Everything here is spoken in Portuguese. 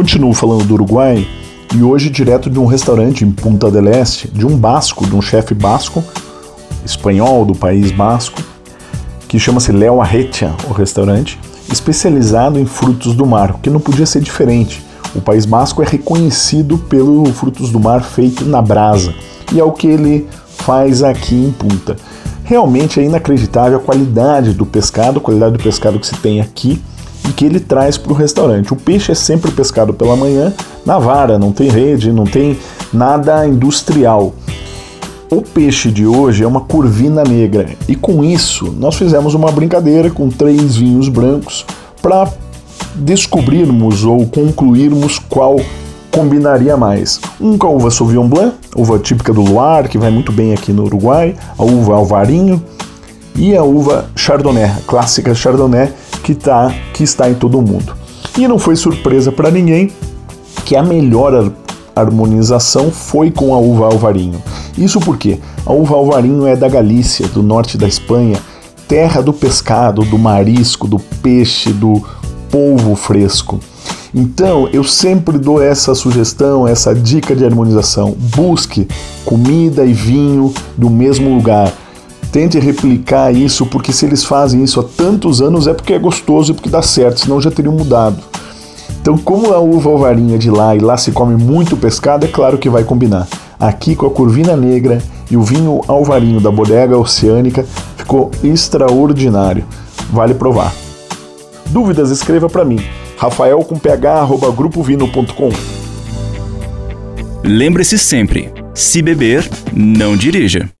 Continuo falando do Uruguai e hoje direto de um restaurante em Punta del Este, de um basco, de um chefe basco, espanhol do país basco, que chama-se Léo Arretia, o restaurante, especializado em frutos do mar, que não podia ser diferente. O País Basco é reconhecido pelo frutos do mar feito na brasa, e é o que ele faz aqui em Punta. Realmente é inacreditável a qualidade do pescado, a qualidade do pescado que se tem aqui e que ele traz para o restaurante. O peixe é sempre pescado pela manhã na vara, não tem rede, não tem nada industrial. O peixe de hoje é uma curvina negra e com isso nós fizemos uma brincadeira com três vinhos brancos para descobrirmos ou concluirmos qual combinaria mais. Um com a uva Sauvignon Blanc, uva típica do Loire, que vai muito bem aqui no Uruguai, a uva Alvarinho e a uva Chardonnay, a clássica Chardonnay que, tá, que está em todo mundo. E não foi surpresa para ninguém que a melhor harmonização foi com a uva Alvarinho. Isso porque a uva Alvarinho é da Galícia, do norte da Espanha, terra do pescado, do marisco, do peixe, do polvo fresco. Então, eu sempre dou essa sugestão, essa dica de harmonização. Busque comida e vinho do mesmo lugar. Tente replicar isso, porque se eles fazem isso há tantos anos é porque é gostoso e porque dá certo, senão já teriam mudado. Então, como a uva alvarinha de lá e lá se come muito pescado, é claro que vai combinar. Aqui com a curvina negra e o vinho alvarinho da bodega oceânica ficou extraordinário. Vale provar. Dúvidas, escreva para mim. Rafael com ph@grupovino.com. Lembre-se sempre, se beber, não dirija.